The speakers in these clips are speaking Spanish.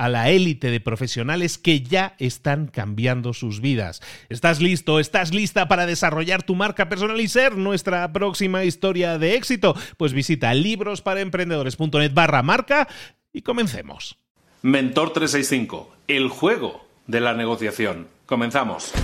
a la élite de profesionales que ya están cambiando sus vidas. ¿Estás listo? ¿Estás lista para desarrollar tu marca personal y ser nuestra próxima historia de éxito? Pues visita librosparaemprendedores.net barra marca y comencemos. Mentor 365, el juego de la negociación. Comenzamos.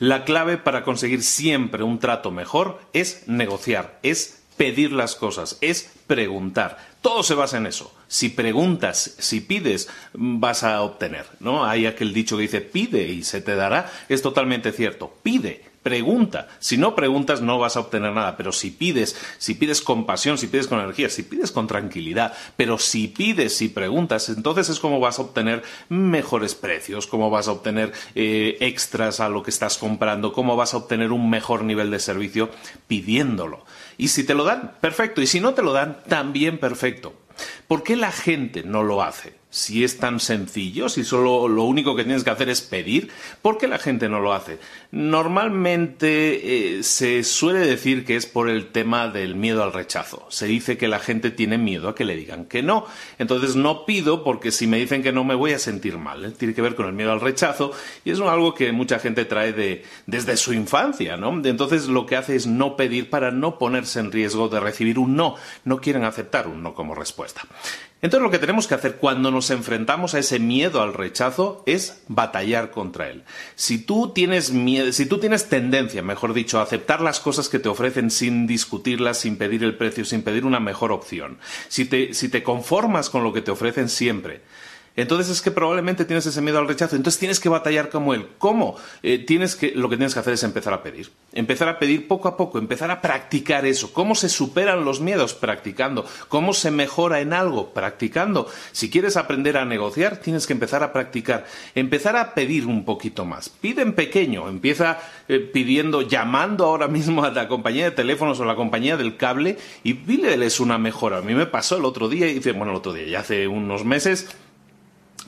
La clave para conseguir siempre un trato mejor es negociar, es pedir las cosas, es preguntar. Todo se basa en eso. Si preguntas, si pides, vas a obtener, ¿no? Hay aquel dicho que dice pide y se te dará. Es totalmente cierto. Pide Pregunta. Si no preguntas no vas a obtener nada, pero si pides, si pides con pasión, si pides con energía, si pides con tranquilidad, pero si pides, si preguntas, entonces es como vas a obtener mejores precios, cómo vas a obtener eh, extras a lo que estás comprando, cómo vas a obtener un mejor nivel de servicio pidiéndolo. Y si te lo dan, perfecto. Y si no te lo dan, también perfecto. ¿Por qué la gente no lo hace? Si es tan sencillo, si solo lo único que tienes que hacer es pedir, ¿por qué la gente no lo hace? Normalmente eh, se suele decir que es por el tema del miedo al rechazo. Se dice que la gente tiene miedo a que le digan que no. Entonces no pido porque si me dicen que no me voy a sentir mal. ¿eh? Tiene que ver con el miedo al rechazo y es algo que mucha gente trae de, desde su infancia. ¿no? Entonces lo que hace es no pedir para no ponerse en riesgo de recibir un no. No quieren aceptar un no como respuesta. Entonces lo que tenemos que hacer cuando nos enfrentamos a ese miedo al rechazo es batallar contra él. Si tú tienes miedo, si tú tienes tendencia, mejor dicho, a aceptar las cosas que te ofrecen sin discutirlas, sin pedir el precio, sin pedir una mejor opción, si te, si te conformas con lo que te ofrecen siempre, entonces es que probablemente tienes ese miedo al rechazo. Entonces tienes que batallar como él. ¿Cómo? Eh, tienes que, lo que tienes que hacer es empezar a pedir. Empezar a pedir poco a poco, empezar a practicar eso. ¿Cómo se superan los miedos? Practicando. ¿Cómo se mejora en algo? Practicando. Si quieres aprender a negociar, tienes que empezar a practicar. Empezar a pedir un poquito más. Pide en pequeño. Empieza eh, pidiendo, llamando ahora mismo a la compañía de teléfonos o la compañía del cable y pídeles una mejora. A mí me pasó el otro día, y dice, bueno, el otro día, ya hace unos meses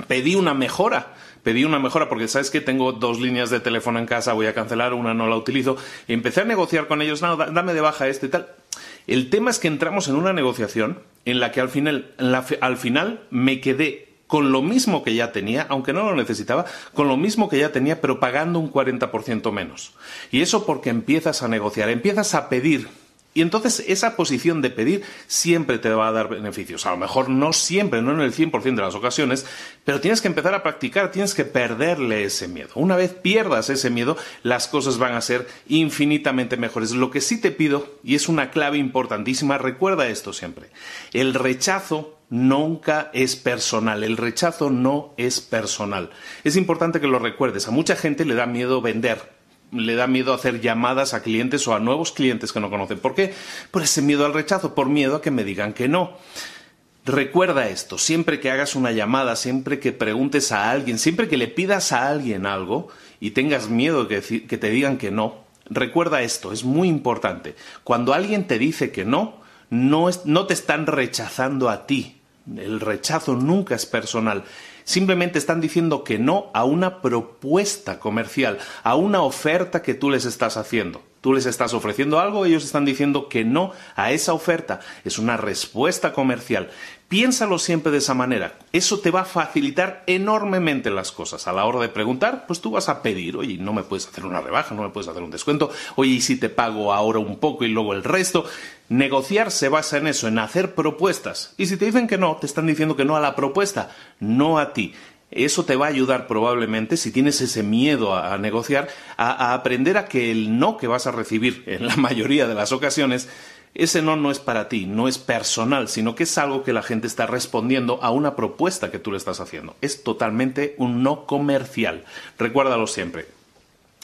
pedí una mejora. Pedí una mejora porque sabes que tengo dos líneas de teléfono en casa, voy a cancelar, una no la utilizo. Empecé a negociar con ellos, no, dame de baja este tal. El tema es que entramos en una negociación en la que al final, al final me quedé con lo mismo que ya tenía, aunque no lo necesitaba, con lo mismo que ya tenía, pero pagando un 40% menos. Y eso porque empiezas a negociar, empiezas a pedir y entonces esa posición de pedir siempre te va a dar beneficios. A lo mejor no siempre, no en el 100% de las ocasiones, pero tienes que empezar a practicar, tienes que perderle ese miedo. Una vez pierdas ese miedo, las cosas van a ser infinitamente mejores. Lo que sí te pido, y es una clave importantísima, recuerda esto siempre. El rechazo nunca es personal. El rechazo no es personal. Es importante que lo recuerdes. A mucha gente le da miedo vender le da miedo hacer llamadas a clientes o a nuevos clientes que no conocen. ¿Por qué? Por ese miedo al rechazo, por miedo a que me digan que no. Recuerda esto, siempre que hagas una llamada, siempre que preguntes a alguien, siempre que le pidas a alguien algo y tengas miedo que, que te digan que no, recuerda esto, es muy importante. Cuando alguien te dice que no, no, no te están rechazando a ti. El rechazo nunca es personal. Simplemente están diciendo que no a una propuesta comercial, a una oferta que tú les estás haciendo. Tú les estás ofreciendo algo, ellos están diciendo que no a esa oferta. Es una respuesta comercial. Piénsalo siempre de esa manera. Eso te va a facilitar enormemente las cosas. A la hora de preguntar, pues tú vas a pedir, oye, no me puedes hacer una rebaja, no me puedes hacer un descuento, oye, ¿y si te pago ahora un poco y luego el resto? Negociar se basa en eso, en hacer propuestas. Y si te dicen que no, te están diciendo que no a la propuesta, no a ti. Eso te va a ayudar probablemente, si tienes ese miedo a, negociar, a, aprender a que el no que vas a recibir en la mayoría de las ocasiones, ese no no es para ti, no es personal, sino que es algo que la gente está respondiendo a una propuesta que tú le estás haciendo. Es totalmente un no comercial. Recuérdalo siempre.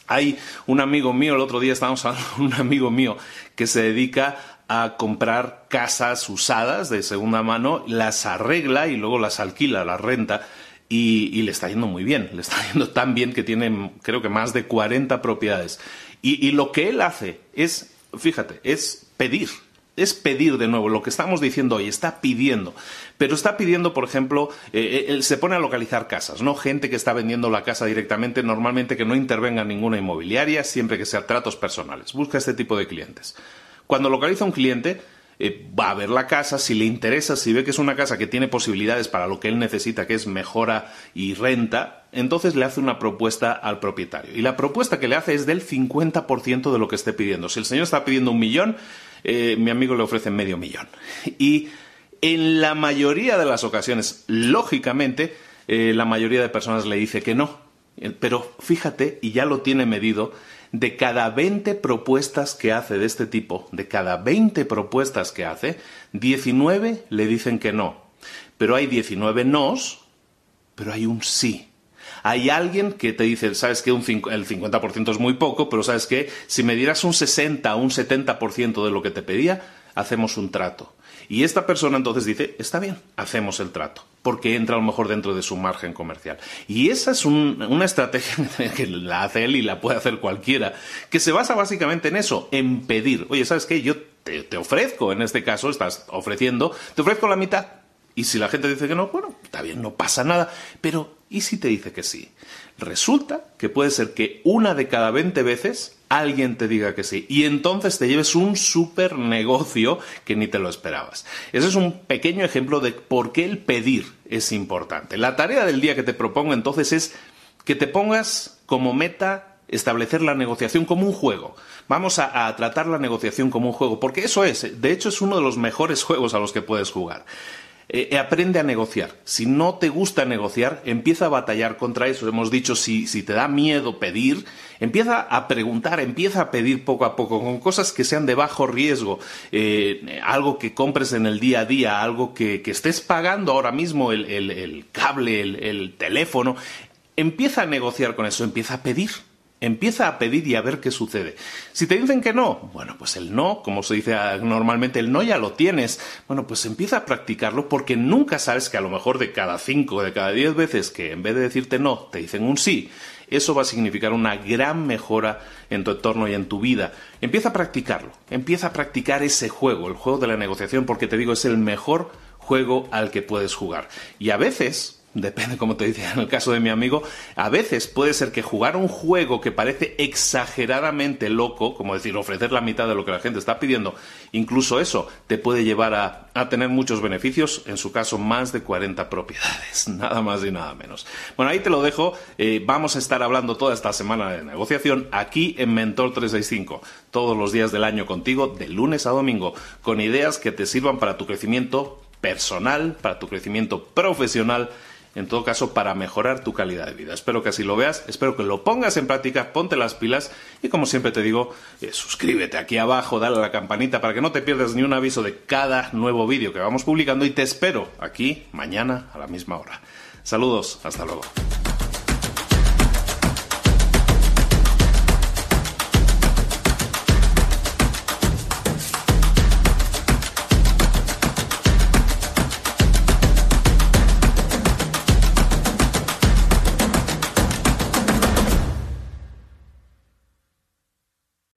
Hay un amigo mío, el otro día estábamos hablando de un amigo mío que se dedica a comprar casas usadas de segunda mano, las arregla y luego las alquila, las renta y, le está yendo muy bien, le está yendo tan bien que tiene creo que más de 40 propiedades. Y, lo que él hace es, fíjate, es pedir, es pedir de nuevo lo que estamos diciendo hoy, está pidiendo. Pero está pidiendo, por ejemplo, eh, eh, él se pone a localizar casas, ¿no? Gente que está vendiendo la casa directamente, normalmente que no intervenga ninguna inmobiliaria, siempre que sea tratos personales. Busca este tipo de clientes. Cuando localiza un cliente, eh, va a ver la casa, si le interesa, si ve que es una casa que tiene posibilidades para lo que él necesita, que es mejora y renta, entonces le hace una propuesta al propietario. Y la propuesta que le hace es del 50% de lo que esté pidiendo. Si el señor está pidiendo un millón, eh, mi amigo le ofrece medio millón. Y en la mayoría de las ocasiones, lógicamente, eh, la mayoría de personas le dice que no. Pero fíjate, y ya lo tiene medido, de cada 20 propuestas que hace de este tipo, de cada 20 propuestas que hace, 19 le dicen que no. Pero hay 19 nos, pero hay un sí. Hay alguien que te dice, sabes que el 50% es muy poco, pero sabes que si me dieras un 60 o un 70% de lo que te pedía, hacemos un trato. Y esta persona entonces dice, está bien, hacemos el trato, porque entra a lo mejor dentro de su margen comercial. Y esa es una estrategia que la hace él y la puede hacer cualquiera, que se basa básicamente en eso, en pedir. Oye, ¿sabes qué? Yo te, te ofrezco, en este caso estás ofreciendo, te ofrezco la mitad. Y si la gente dice que no, bueno, está bien, no pasa nada. Pero, ¿y si te dice que sí? Resulta que puede ser que una de cada 20 veces alguien te diga que sí. Y entonces te lleves un super negocio que ni te lo esperabas. Ese es un pequeño ejemplo de por qué el pedir es importante. La tarea del día que te propongo entonces es que te pongas como meta establecer la negociación como un juego. Vamos a, tratar la negociación como un juego, porque eso es, de hecho es uno de los mejores juegos a los que puedes jugar. Eh, eh, aprende a negociar. Si no te gusta negociar, empieza a batallar contra eso. Hemos dicho, si, te da miedo pedir, empieza a preguntar, empieza a pedir poco a poco, con cosas que sean de bajo riesgo, eh, algo que compres en el día a día, algo que, estés pagando ahora mismo, el, cable, el teléfono. Empieza a negociar con eso, empieza a pedir. Empieza a pedir y a ver qué sucede. Si te dicen que no, bueno, pues el no, como se dice normalmente, el no ya lo tienes. Bueno, pues empieza a practicarlo porque nunca sabes que a lo mejor de cada cinco, de cada diez veces que en vez de decirte no, te dicen un sí, eso va a significar una gran mejora en tu entorno y en tu vida. Empieza a practicarlo, empieza a practicar ese juego, el juego de la negociación, porque te digo, es el mejor juego al que puedes jugar. Y a veces, depende como te decía en el caso de mi amigo, a veces puede ser que jugar un juego que parece exageradamente loco, como decir, ofrecer la mitad de lo que la gente está pidiendo, incluso eso te puede llevar a, tener muchos beneficios, en su caso más de 40 propiedades, nada más y nada menos. Bueno, ahí te lo dejo, eh, vamos a estar hablando toda esta semana de negociación aquí en Mentor 365, todos los días del año contigo, de lunes a domingo, con ideas que te sirvan para tu crecimiento personal, para tu crecimiento profesional, en todo caso para mejorar tu calidad de vida. Espero que así lo veas, espero que lo pongas en práctica, ponte las pilas y como siempre te digo, eh, suscríbete aquí abajo, dale a la campanita para que no te pierdas ni un aviso de cada nuevo vídeo que vamos publicando y te espero aquí mañana a la misma hora. Saludos, hasta luego.